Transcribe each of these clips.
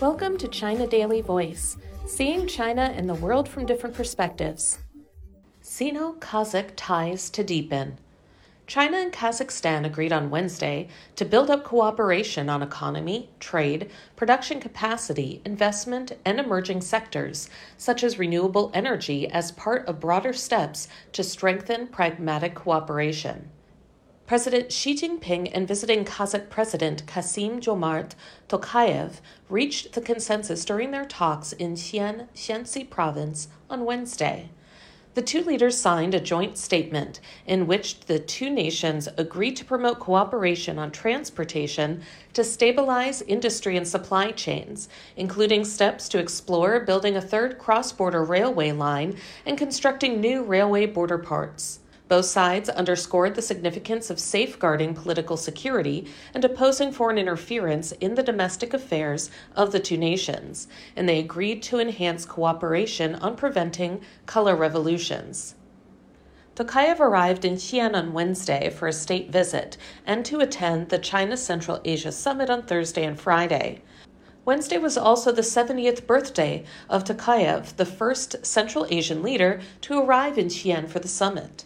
Welcome to China Daily Voice, seeing China and the world from different perspectives. Sino Kazakh ties to deepen. China and Kazakhstan agreed on Wednesday to build up cooperation on economy, trade, production capacity, investment, and emerging sectors, such as renewable energy, as part of broader steps to strengthen pragmatic cooperation. President Xi Jinping and visiting Kazakh President Kassym-Jomart Tokayev reached the consensus during their talks in Xi'an, Shaanxi province on Wednesday. The two leaders signed a joint statement in which the two nations agreed to promote cooperation on transportation to stabilize industry and supply chains, including steps to explore building a third cross border railway line and constructing new railway border parts. Both sides underscored the significance of safeguarding political security and opposing foreign interference in the domestic affairs of the two nations, and they agreed to enhance cooperation on preventing color revolutions. Tokayev arrived in Xi'an on Wednesday for a state visit and to attend the China Central Asia Summit on Thursday and Friday. Wednesday was also the 70th birthday of Tokayev, the first Central Asian leader to arrive in Xi'an for the summit.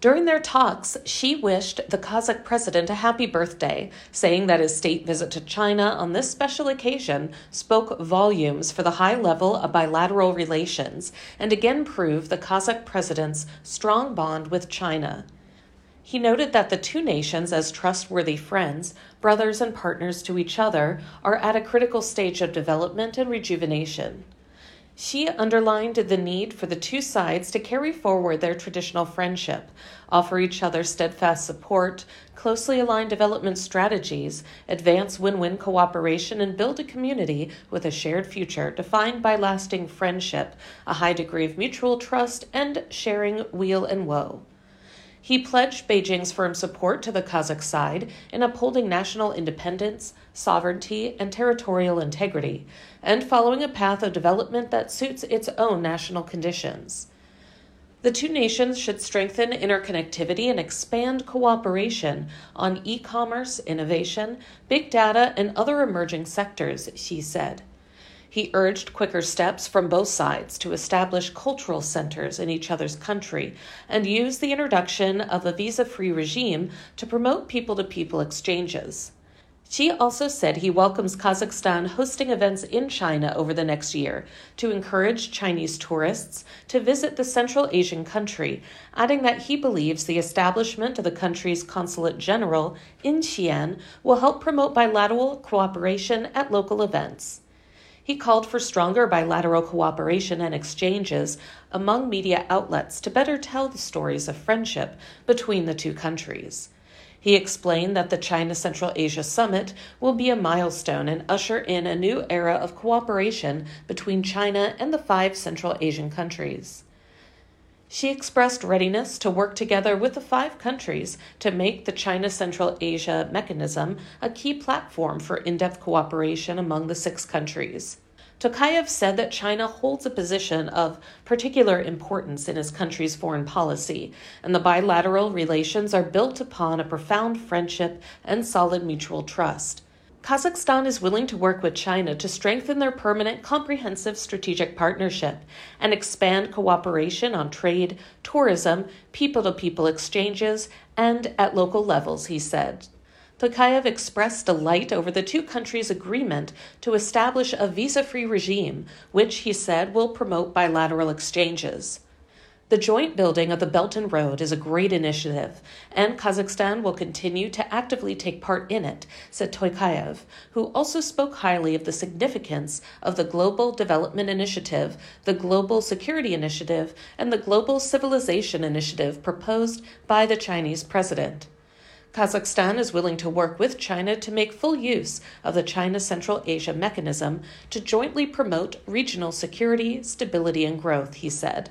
During their talks, Xi wished the Kazakh president a happy birthday, saying that his state visit to China on this special occasion spoke volumes for the high level of bilateral relations and again proved the Kazakh president's strong bond with China. He noted that the two nations, as trustworthy friends, brothers, and partners to each other, are at a critical stage of development and rejuvenation. Xi underlined the need for the two sides to carry forward their traditional friendship, offer each other steadfast support, closely align development strategies, advance win win cooperation, and build a community with a shared future defined by lasting friendship, a high degree of mutual trust, and sharing weal and woe. He pledged Beijing's firm support to the Kazakh side in upholding national independence, sovereignty, and territorial integrity, and following a path of development that suits its own national conditions. The two nations should strengthen interconnectivity and expand cooperation on e commerce, innovation, big data, and other emerging sectors, Xi said. He urged quicker steps from both sides to establish cultural centers in each other's country and use the introduction of a visa free regime to promote people to people exchanges. Xi also said he welcomes Kazakhstan hosting events in China over the next year to encourage Chinese tourists to visit the Central Asian country, adding that he believes the establishment of the country's consulate general in Xi'an will help promote bilateral cooperation at local events. He called for stronger bilateral cooperation and exchanges among media outlets to better tell the stories of friendship between the two countries. He explained that the China Central Asia Summit will be a milestone and usher in a new era of cooperation between China and the five Central Asian countries. Xi expressed readiness to work together with the five countries to make the China Central Asia mechanism a key platform for in depth cooperation among the six countries. Tokayev said that China holds a position of particular importance in his country's foreign policy, and the bilateral relations are built upon a profound friendship and solid mutual trust. Kazakhstan is willing to work with China to strengthen their permanent comprehensive strategic partnership and expand cooperation on trade, tourism, people to people exchanges, and at local levels, he said. Tokayev expressed delight over the two countries' agreement to establish a visa free regime, which he said will promote bilateral exchanges. The joint building of the Belt and Road is a great initiative, and Kazakhstan will continue to actively take part in it, said Tokayev, who also spoke highly of the significance of the Global Development Initiative, the Global Security Initiative, and the Global Civilization Initiative proposed by the Chinese president. Kazakhstan is willing to work with China to make full use of the China Central Asia mechanism to jointly promote regional security, stability, and growth, he said.